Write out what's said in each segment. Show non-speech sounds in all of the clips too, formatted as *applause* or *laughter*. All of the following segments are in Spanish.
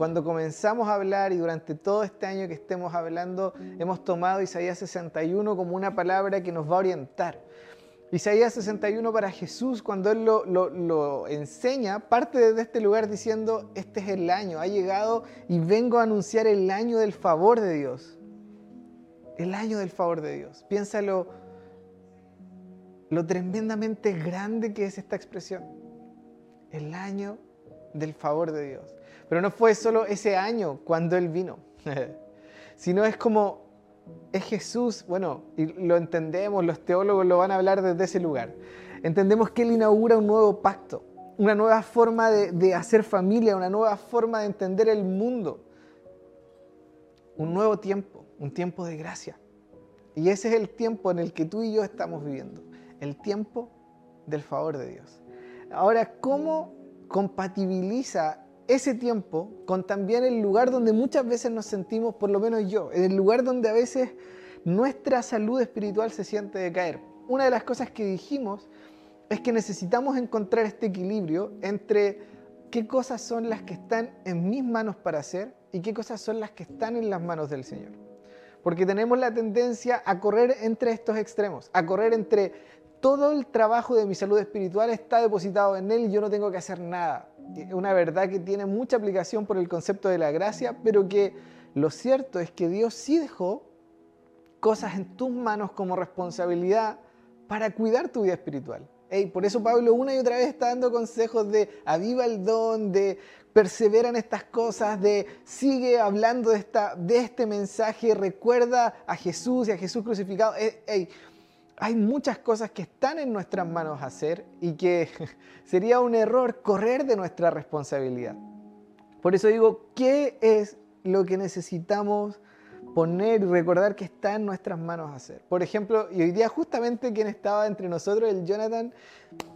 cuando comenzamos a hablar y durante todo este año que estemos hablando, hemos tomado Isaías 61 como una palabra que nos va a orientar. Isaías 61 para Jesús, cuando Él lo, enseña, parte desde este lugar diciendo, este es el año, ha llegado y vengo a anunciar el año del favor de Dios. El año del favor de Dios. Piénsalo lo tremendamente grande que es esta expresión. El año del favor de Dios. Pero no fue solo ese año cuando Él vino, *laughs* sino es como es Jesús, bueno, y lo entendemos, los teólogos lo van a hablar desde ese lugar. Entendemos que Él inaugura un nuevo pacto, una nueva forma de, de hacer familia, una nueva forma de entender el mundo, un nuevo tiempo, un tiempo de gracia. Y ese es el tiempo en el que tú y yo estamos viviendo, el tiempo del favor de Dios. Ahora, ¿cómo compatibiliza ese tiempo con también el lugar donde muchas veces nos sentimos, por lo menos yo, en el lugar donde a veces nuestra salud espiritual se siente decaer. Una de las cosas que dijimos es que necesitamos encontrar este equilibrio entre qué cosas son las que están en mis manos para hacer y qué cosas son las que están en las manos del Señor. Porque tenemos la tendencia a correr entre estos extremos, a correr entre todo el trabajo de mi salud espiritual está depositado en Él y yo no tengo que hacer nada. Una verdad que tiene mucha aplicación por el concepto de la gracia, pero que lo cierto es que Dios sí dejó cosas en tus manos como responsabilidad para cuidar tu vida espiritual. Y por eso Pablo una y otra vez está dando consejos de aviva el don, de persevera en estas cosas, de sigue hablando de, esta, de este mensaje, recuerda a Jesús y a Jesús crucificado. Hey, hay muchas cosas que están en nuestras manos hacer y que *laughs* sería un error correr de nuestra responsabilidad. Por eso digo, ¿qué es lo que necesitamos poner y recordar que está en nuestras manos hacer? Por ejemplo, y hoy día justamente quien estaba entre nosotros, el Jonathan,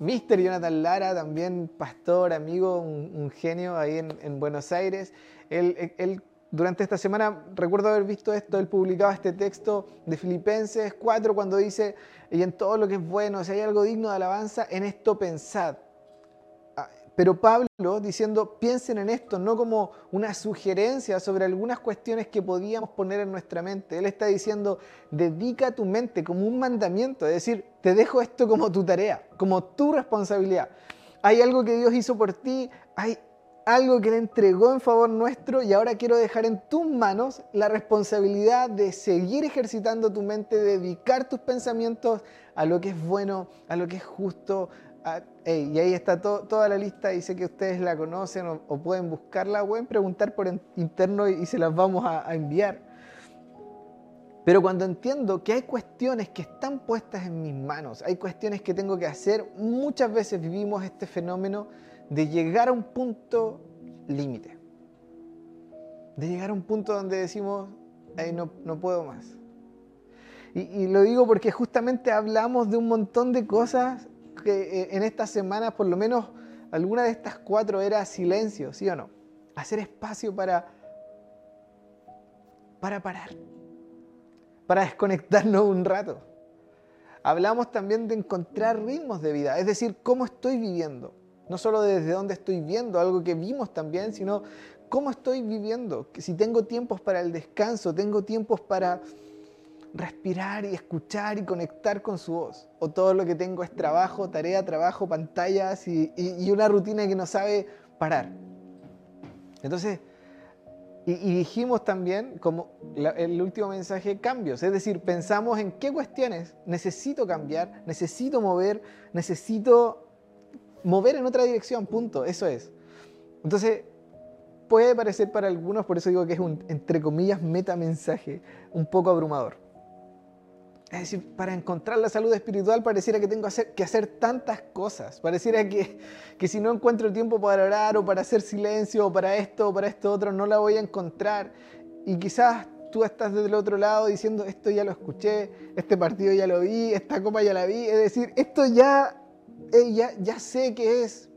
Mr. Jonathan Lara, también pastor, amigo, un, genio ahí en, Buenos Aires, él, durante esta semana recuerdo haber visto esto, él publicaba este texto de Filipenses 4 cuando dice, y en todo lo que es bueno, si hay algo digno de alabanza, en esto pensad. Ah, pero Pablo diciendo, piensen en esto, no como una sugerencia sobre algunas cuestiones que podíamos poner en nuestra mente. Él está diciendo, dedica tu mente como un mandamiento, es decir, te dejo esto como tu tarea, como tu responsabilidad. Hay algo que Dios hizo por ti, hay algo que Él entregó en favor nuestro y ahora quiero dejar en tus manos la responsabilidad de seguir ejercitando tu mente, dedicar tus pensamientos a lo que es bueno, a lo que es justo. y ahí está toda la lista y sé que ustedes la conocen o, pueden buscarla, pueden preguntar por interno y, se las vamos a enviar. Pero cuando entiendo que hay cuestiones que están puestas en mis manos, hay cuestiones que tengo que hacer, muchas veces vivimos este fenómeno de llegar a un punto límite. De llegar a un punto donde decimos, no, no puedo más. Y, lo digo porque justamente hablamos de un montón de cosas que eh, en estas semanas, por lo menos alguna de estas cuatro era silencio, ¿sí o no? Hacer espacio para, para parar, para desconectarnos un rato. Hablamos también de encontrar ritmos de vida, es decir, cómo estoy viviendo. No solo desde dónde estoy viendo, algo que vimos también, sino cómo estoy viviendo. Si tengo tiempos para el descanso, tengo tiempos para respirar y escuchar y conectar con su voz. O todo lo que tengo es trabajo, tarea, trabajo, pantallas y, una rutina que no sabe parar. Entonces, y, dijimos también, como el último mensaje, cambios. Es decir, pensamos en qué cuestiones necesito cambiar, necesito mover, necesito mover en otra dirección, punto, eso es. Entonces, puede parecer para algunos, por eso digo que es un, entre comillas, metamensaje, un poco abrumador. Es decir, para encontrar la salud espiritual pareciera que tengo que hacer tantas cosas. Pareciera que, que si no encuentro el tiempo para orar o para hacer silencio o para esto o para esto otro, no la voy a encontrar. Y quizás tú estás del otro lado diciendo, esto ya lo escuché, este partido ya lo vi, esta copa ya la vi. Es decir, esto ya ya, sé qué es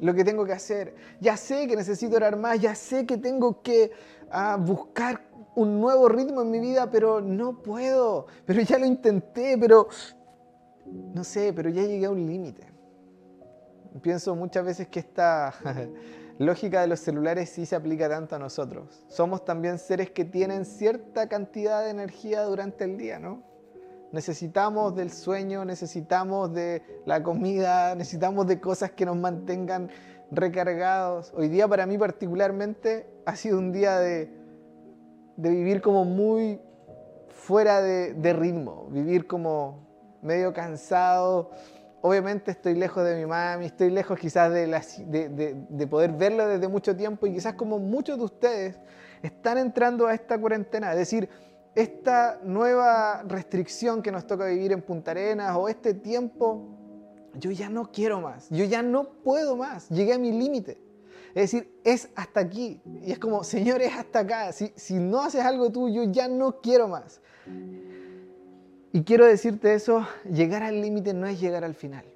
lo que tengo que hacer, ya sé que necesito orar más, ya sé que tengo que ah, buscar un nuevo ritmo en mi vida, pero no puedo, pero ya lo intenté, pero no sé, pero ya llegué a un límite. Pienso muchas veces que esta, *laughs* lógica de los celulares sí se aplica tanto a nosotros. Somos también seres que tienen cierta cantidad de energía durante el día, ¿no? Necesitamos del sueño, necesitamos de la comida, necesitamos de cosas que nos mantengan recargados. Hoy día para mí particularmente ha sido un día de, vivir como muy fuera de, de ritmo, vivir como medio cansado, obviamente estoy lejos de mi mami, estoy lejos quizás de, poder verla desde mucho tiempo y quizás como muchos de ustedes están entrando a esta cuarentena, es decir, esta nueva restricción que nos toca vivir en Punta Arenas o este tiempo, yo ya no quiero más, yo ya no puedo más, llegué a mi límite. Es decir, es hasta aquí. Y es como, Señor, es hasta acá. Si, si no haces algo tú, yo ya no quiero más. Y quiero decirte eso, llegar al límite no es llegar al final.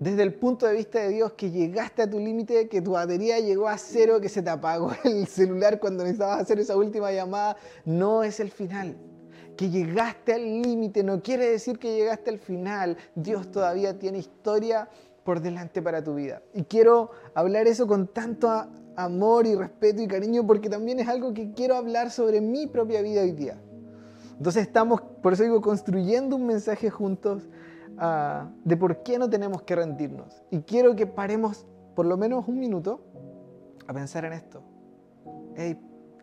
Desde el punto de vista de Dios, que llegaste a tu límite, que tu batería llegó a cero, que se te apagó *laughs* el celular cuando necesitabas hacer esa última llamada, no es el final. Que llegaste al límite no quiere decir que llegaste al final. Dios todavía tiene historia por delante para tu vida. Y quiero hablar eso con tanto amor y respeto y cariño porque también es algo que quiero hablar sobre mi propia vida hoy día. Entonces estamos, por eso digo, construyendo un mensaje juntos ah, de por qué no tenemos que rendirnos. Y quiero que paremos por lo menos un minuto a pensar en esto.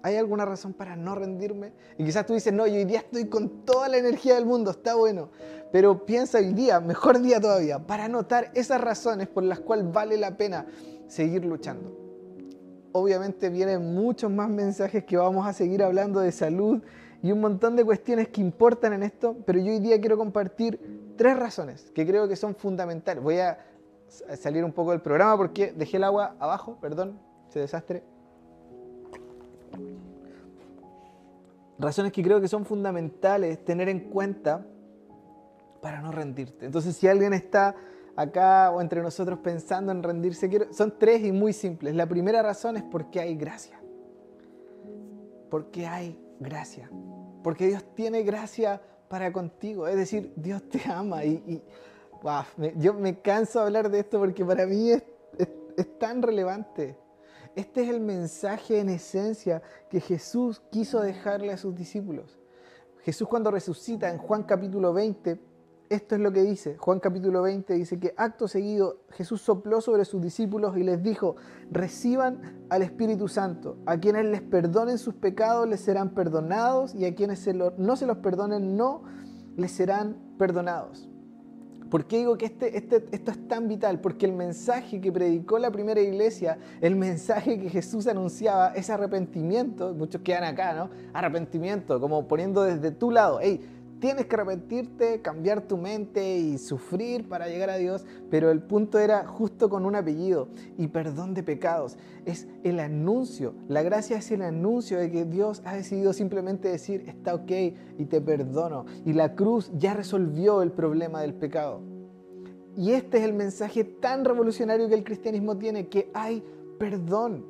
¿Hay alguna razón para no rendirme? Y quizás tú dices, no, yo hoy día estoy con toda la energía del mundo, está bueno. Pero piensa hoy día, mejor día todavía, para notar esas razones por las cuales vale la pena seguir luchando. Obviamente vienen muchos más mensajes que vamos a seguir hablando de salud y un montón de cuestiones que importan en esto, pero yo hoy día quiero compartir tres razones que creo que son fundamentales. Voy a salir un poco del programa porque dejé el agua abajo, perdón, ese desastre. Razones que creo que son fundamentales tener en cuenta para no rendirte. Entonces, si alguien está acá o entre nosotros pensando en rendirse, son tres y muy simples. La primera razón es porque hay gracia. Porque hay gracia. Porque Dios tiene gracia para contigo. Es decir, Dios te ama. Y, yo me canso de hablar de esto porque para mí es, es tan relevante. Este es el mensaje en esencia que Jesús quiso dejarle a sus discípulos. Jesús cuando resucita en Juan capítulo 20, esto es lo que dice, Juan capítulo 20 dice que acto seguido Jesús sopló sobre sus discípulos y les dijo, reciban al Espíritu Santo, a quienes les perdonen sus pecados les serán perdonados y a quienes no se los perdonen no les serán perdonados. ¿Por qué digo que este, este, esto es tan vital? Porque el mensaje que predicó la primera iglesia, el mensaje que Jesús anunciaba es arrepentimiento, muchos quedan acá, ¿no? Arrepentimiento, como poniendo desde tu lado, hey, tienes que arrepentirte, cambiar tu mente y sufrir para llegar a Dios, pero el punto era justo con un apellido y perdón de pecados. Es el anuncio, la gracia es el anuncio de que Dios ha decidido simplemente decir, está ok y te perdono. Y la cruz ya resolvió el problema del pecado. Y este es el mensaje tan revolucionario que el cristianismo tiene, que hay perdón.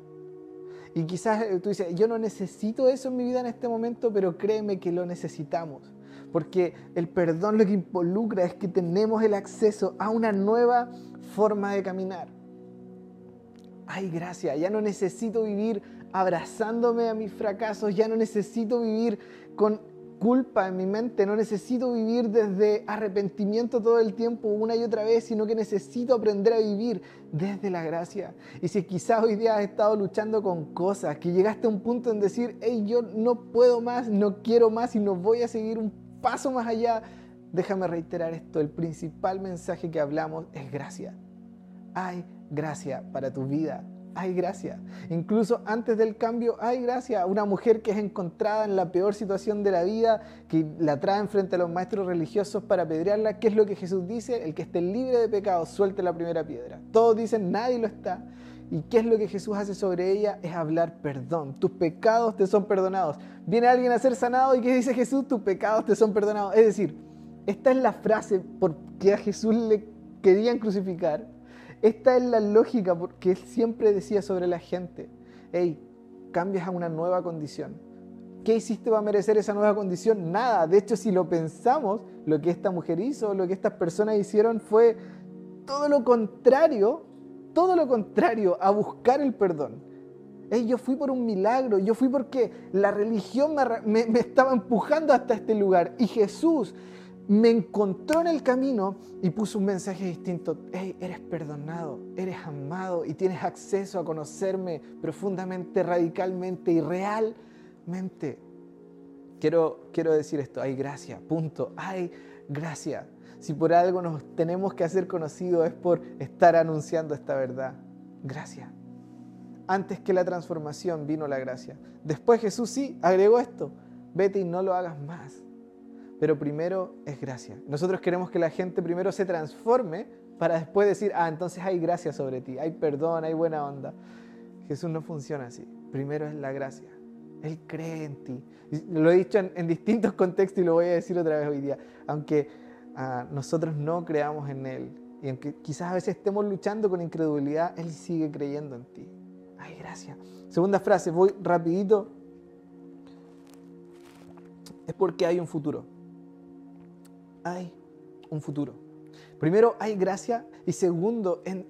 Y quizás tú dices, yo no necesito eso en mi vida en este momento, pero créeme que lo necesitamos porque el perdón lo que involucra es que tenemos el acceso a una nueva forma de caminar. Ay, gracia, ya no necesito vivir abrazándome a mis fracasos, ya no necesito vivir con culpa en mi mente, no necesito vivir desde arrepentimiento todo el tiempo una y otra vez, sino que necesito aprender a vivir desde la gracia. Y si quizás hoy día has estado luchando con cosas, que llegaste a un punto en decir, hey, yo no puedo más, no quiero más y no voy a seguir un paso más allá, déjame reiterar esto, el principal mensaje que hablamos es gracia. Hay gracia para tu vida, hay gracia. Incluso antes del cambio hay gracia. Una mujer que es encontrada en la peor situación de la vida, que la traen frente a los maestros religiosos para apedrearla, ¿qué es lo que Jesús dice? El que esté libre de pecado, suelte la primera piedra. Todos dicen, nadie lo está. ¿Y qué es lo que Jesús hace sobre ella? Es hablar perdón. Tus pecados te son perdonados. Viene alguien a ser sanado y ¿qué dice Jesús? Tus pecados te son perdonados. Es decir, esta es la frase por que a Jesús le querían crucificar. Esta es la lógica que él siempre decía sobre la gente. Hey, cambias a una nueva condición. ¿Qué hiciste para merecer esa nueva condición? Nada. De hecho, si lo pensamos, lo que esta mujer hizo, lo que estas personas hicieron fue todo lo contrario todo lo contrario, a buscar el perdón. yo fui por un milagro, yo fui porque la religión me, estaba empujando hasta este lugar. Y Jesús me encontró en el camino y puso un mensaje distinto. Hey, eres perdonado, eres amado y tienes acceso a conocerme profundamente, radicalmente y realmente. Quiero, quiero decir esto, hay gracia, punto, hay gracia. Si por algo nos tenemos que hacer conocidos es por estar anunciando esta verdad. Gracia. Antes que la transformación vino la gracia. Después Jesús sí agregó esto. Vete y no lo hagas más. Pero primero es gracia. Nosotros queremos que la gente primero se transforme para después decir, ah, entonces hay gracia sobre ti, hay perdón, hay buena onda. Jesús no funciona así. Primero es la gracia. Él cree en ti. Lo he dicho en, distintos contextos y lo voy a decir otra vez hoy día. Aunque ah, nosotros no creamos en Él y aunque quizás a veces estemos luchando con incredulidad, Él sigue creyendo en ti. Ay, gracias. Segunda frase, voy rapidito. Es porque hay un futuro. Hay un futuro. Primero, hay gracia. Y segundo, en,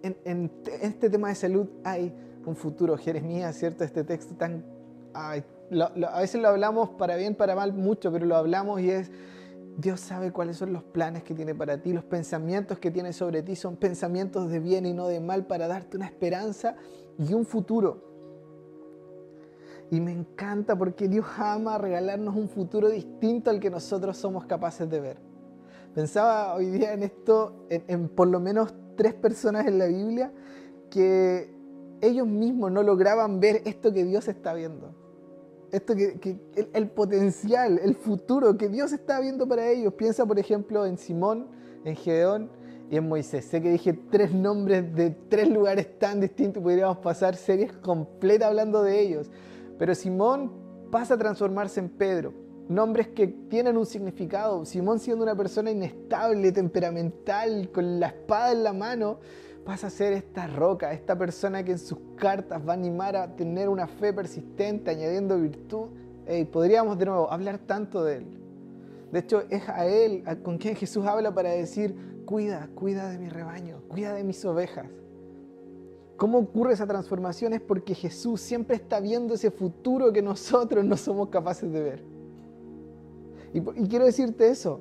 este tema de salud hay un futuro. Jeremías, ¿cierto? Este texto tan a veces lo hablamos para bien, para mal, mucho, pero lo hablamos y es, Dios sabe cuáles son los planes que tiene para ti, los pensamientos que tiene sobre ti son pensamientos de bien y no de mal para darte una esperanza y un futuro. Y me encanta porque Dios ama regalarnos un futuro distinto al que nosotros somos capaces de ver. Pensaba hoy día en esto, en por lo menos tres personas en la Biblia que ellos mismos no lograban ver esto que Dios está viendo esto que, el, potencial, el futuro que Dios está viendo para ellos. Piensa, por ejemplo, en Simón, en Gedeón y en Moisés. Sé que dije tres nombres de tres lugares tan distintos, podríamos pasar series completas hablando de ellos. Pero Simón pasa a transformarse en Pedro. Nombres que tienen un significado. Simón siendo una persona inestable, temperamental, con la espada en la mano, pasa a ser esta roca, esta persona que en sus cartas va a animar a tener una fe persistente, añadiendo virtud. podríamos de nuevo hablar tanto de Él. De hecho, es a Él con quien Jesús habla para decir, cuida, cuida de mi rebaño, cuida de mis ovejas. ¿Cómo ocurre esa transformación? Es porque Jesús siempre está viendo ese futuro que nosotros no somos capaces de ver. Y quiero decirte eso,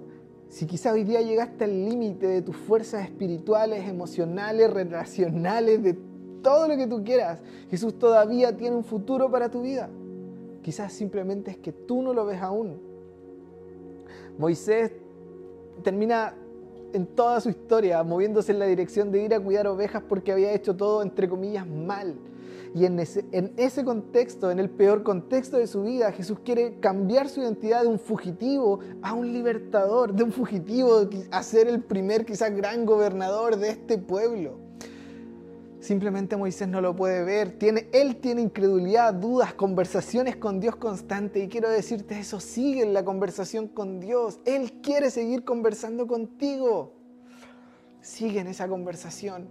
si quizá hoy día llegaste al límite de tus fuerzas espirituales, emocionales, relacionales, de todo lo que tú quieras, Jesús todavía tiene un futuro para tu vida. Quizás simplemente es que tú no lo ves aún. Moisés termina en toda su historia moviéndose en la dirección de ir a cuidar ovejas porque había hecho todo, entre comillas, mal. Y en ese, contexto, en el peor contexto de su vida, Jesús quiere cambiar su identidad de un fugitivo a un libertador, de un fugitivo a ser el primer quizás gran gobernador de este pueblo. Simplemente Moisés no lo puede ver. Tiene, él tiene incredulidad, dudas, conversaciones con Dios constante. Y quiero decirte eso, sigue en la conversación con Dios. Él quiere seguir conversando contigo. Sigue en esa conversación.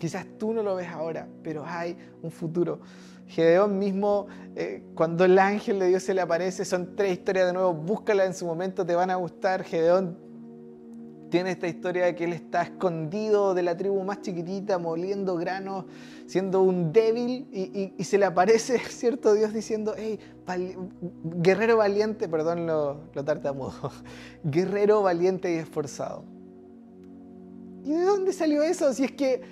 Quizás tú no lo ves ahora, pero hay un futuro. Gedeón mismo, eh, cuando el ángel de Dios se le aparece, son tres historias de nuevo, búscala en su momento, te van a gustar. Gedeón tiene esta historia de que él está escondido de la tribu más chiquitita, moliendo granos, siendo un débil, y, se le aparece, *laughs* ¿cierto? Dios diciendo, hey, guerrero valiente, perdón lo, lo tartamudo, *laughs* guerrero valiente y esforzado. ¿Y de dónde salió eso? Si es que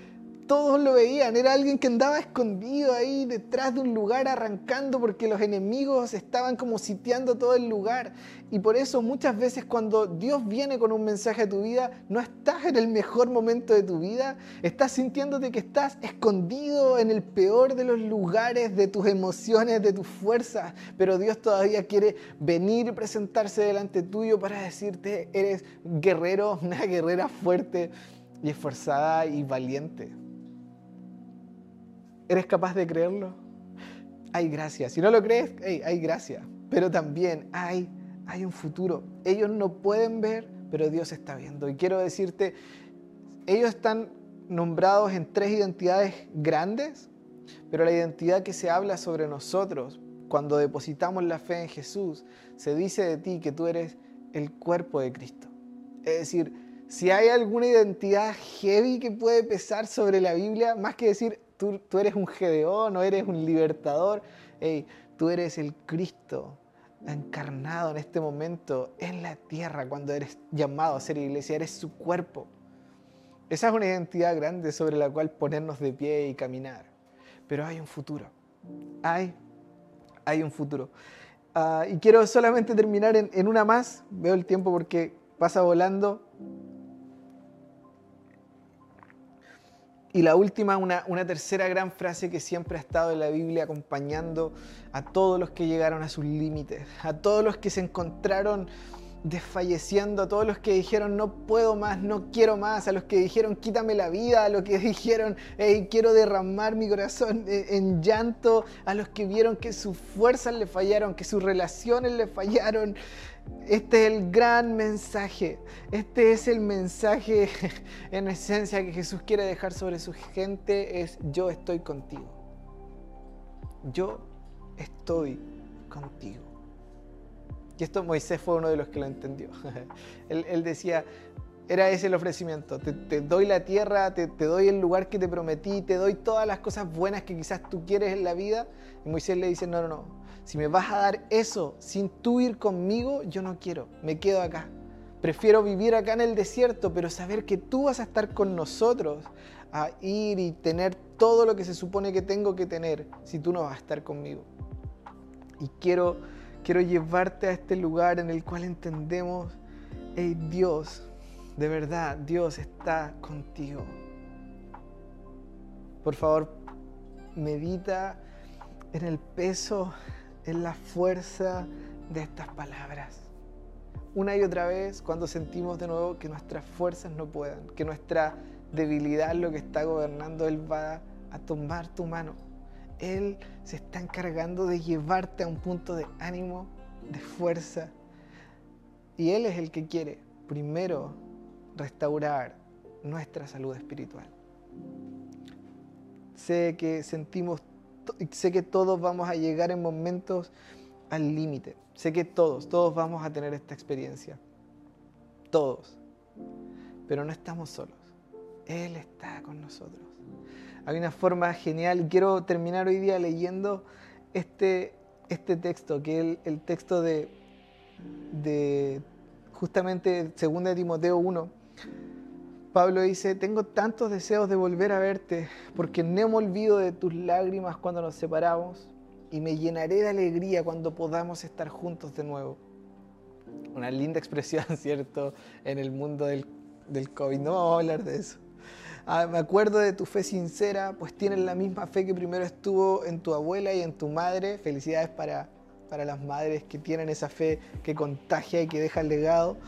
todos lo veían, era alguien que andaba escondido ahí detrás de un lugar arrancando porque los enemigos estaban como sitiando todo el lugar. Y por eso muchas veces cuando Dios viene con un mensaje a tu vida, no estás en el mejor momento de tu vida, estás sintiéndote que estás escondido en el peor de los lugares de tus emociones, de tus fuerzas, pero Dios todavía quiere venir y presentarse delante tuyo para decirte, eres guerrero, *laughs* una guerrera fuerte y esforzada y valiente. ¿Eres capaz de creerlo? Hay gracia. Si no lo crees, hay gracia. Pero también hay, hay un futuro. Ellos no pueden ver, pero Dios está viendo. Y quiero decirte, ellos están nombrados en tres identidades grandes, pero la identidad que se habla sobre nosotros cuando depositamos la fe en Jesús, se dice de ti que tú eres el cuerpo de Cristo. Es decir, si hay alguna identidad heavy que puede pesar sobre la Biblia, más que decir tú, eres un Gedeón, no eres un libertador. Hey, tú eres el Cristo encarnado en este momento en la tierra cuando eres llamado a ser iglesia, eres su cuerpo. Esa es una identidad grande sobre la cual ponernos de pie y caminar. Pero hay un futuro. Hay, hay un futuro. Ah, y quiero solamente terminar en una más. Veo el tiempo porque pasa volando. Y la última, una, una, tercera gran frase que siempre ha estado en la Biblia acompañando a todos los que llegaron a sus límites, a todos los que se encontraron desfalleciendo, a todos los que dijeron no puedo más, no quiero más, a los que dijeron quítame la vida, a los que *laughs* dijeron quiero derramar mi corazón en llanto, a los que vieron que sus fuerzas le fallaron, que sus relaciones le fallaron, este es el gran mensaje. Este es el mensaje *laughs* en esencia que Jesús quiere dejar sobre su gente. Es yo estoy contigo. Yo estoy contigo. Y esto Moisés fue uno de los que lo entendió. *laughs* él, decía, era ese el ofrecimiento. Te, doy la tierra, te, te, doy el lugar que te prometí, te doy todas las cosas buenas que quizás tú quieres en la vida. Y Moisés le dice, no, no, no si me vas a dar eso sin tú ir conmigo, yo no quiero, me quedo acá. Prefiero vivir acá en el desierto, pero saber que tú vas a estar con nosotros, a ir y tener todo lo que se supone que tengo que tener si tú no vas a estar conmigo. Y quiero, quiero llevarte a este lugar en el cual entendemos, hey Dios, de verdad, Dios está contigo. Por favor, medita en el peso es la fuerza de estas palabras. Una y otra vez cuando sentimos de nuevo que nuestras fuerzas no puedan, que nuestra debilidad lo que está gobernando, Él va a tomar tu mano. Él se está encargando de llevarte a un punto de ánimo, de fuerza. Y Él es el que quiere primero restaurar nuestra salud espiritual. Sé que sentimos sé que todos vamos a llegar en momentos al límite. Sé que todos, todos vamos a tener esta experiencia. Todos. Pero no estamos solos. Él está con nosotros. Hay una forma genial. Quiero terminar hoy día leyendo este, este texto, que es el, texto de, de justamente 2 Timoteo 1 Pablo dice, tengo tantos deseos de volver a verte, porque no me olvido de tus lágrimas cuando nos separamos y me llenaré de alegría cuando podamos estar juntos de nuevo. Una linda *laughs* expresión, ¿cierto? En el mundo del, del COVID. No vamos a hablar de eso. Ah, me acuerdo de tu fe sincera, pues tienes la misma fe que primero estuvo en tu abuela y en tu madre. Felicidades para, para las madres que tienen esa fe que contagia y que deja el legado.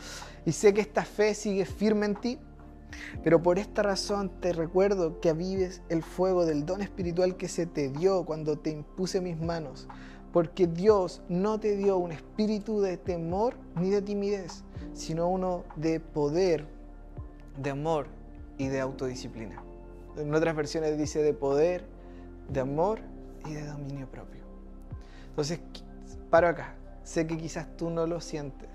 Y sé que esta fe sigue firme en ti pero por esta razón te recuerdo que avives el fuego del don espiritual que se te dio cuando te impuse mis manos, porque Dios no te dio un espíritu de temor ni de timidez, sino uno de poder, de amor y de autodisciplina. En otras versiones dice de poder, de amor y de dominio propio. Entonces, paro acá. Sé que quizás tú no lo sientes,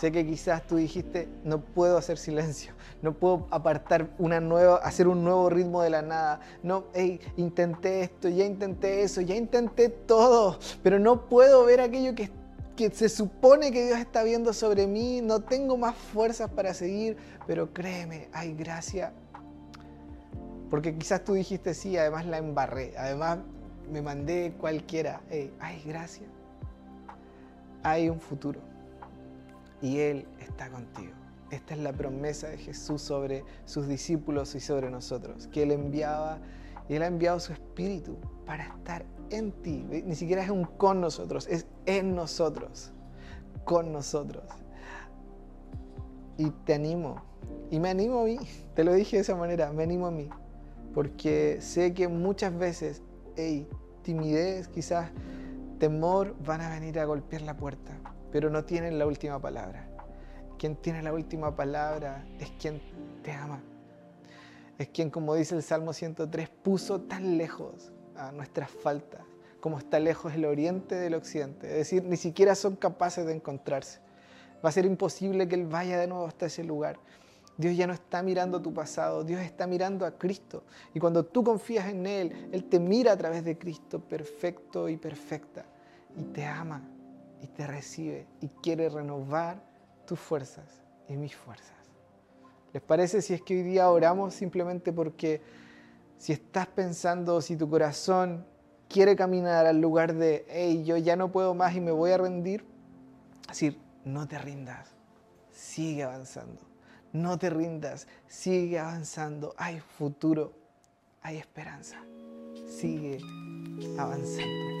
Sé que quizás tú dijiste, no puedo hacer silencio, no puedo apartar una nueva, hacer un nuevo ritmo de la nada. No, hey, intenté esto, ya intenté eso, ya intenté todo, pero no puedo ver aquello que, que se supone que Dios está viendo sobre mí, no tengo más fuerzas para seguir, pero créeme, hay gracia. Porque quizás tú dijiste sí, además la embarré, además me mandé cualquiera. Hey, hay gracia. Hay un futuro y Él está contigo. Esta es la promesa de Jesús sobre sus discípulos y sobre nosotros, que Él enviaba y Él ha enviado su Espíritu para estar en ti. Ni siquiera es un con nosotros, es en nosotros, con nosotros. Y te animo, y me animo a mí, te lo dije de esa manera, me animo a mí, porque sé que muchas veces, hey, timidez, quizás temor, van a venir a golpear la puerta pero no tienen la última palabra. Quien tiene la última palabra es quien te ama. Es quien, como dice el Salmo 103, puso tan lejos a nuestras faltas como está lejos el oriente del occidente. Es decir, ni siquiera son capaces de encontrarse. Va a ser imposible que Él vaya de nuevo hasta ese lugar. Dios ya no está mirando tu pasado, Dios está mirando a Cristo. Y cuando tú confías en Él, Él te mira a través de Cristo perfecto y perfecta. Y te ama y te recibe y quiere renovar tus fuerzas y mis fuerzas. ¿Les parece si es que hoy día oramos simplemente porque si estás pensando, si tu corazón quiere caminar al lugar de, hey, yo ya no puedo más y me voy a rendir? Decir, no te rindas, sigue avanzando no te rindas, sigue avanzando. Hay futuro, hay esperanza. Sigue avanzando.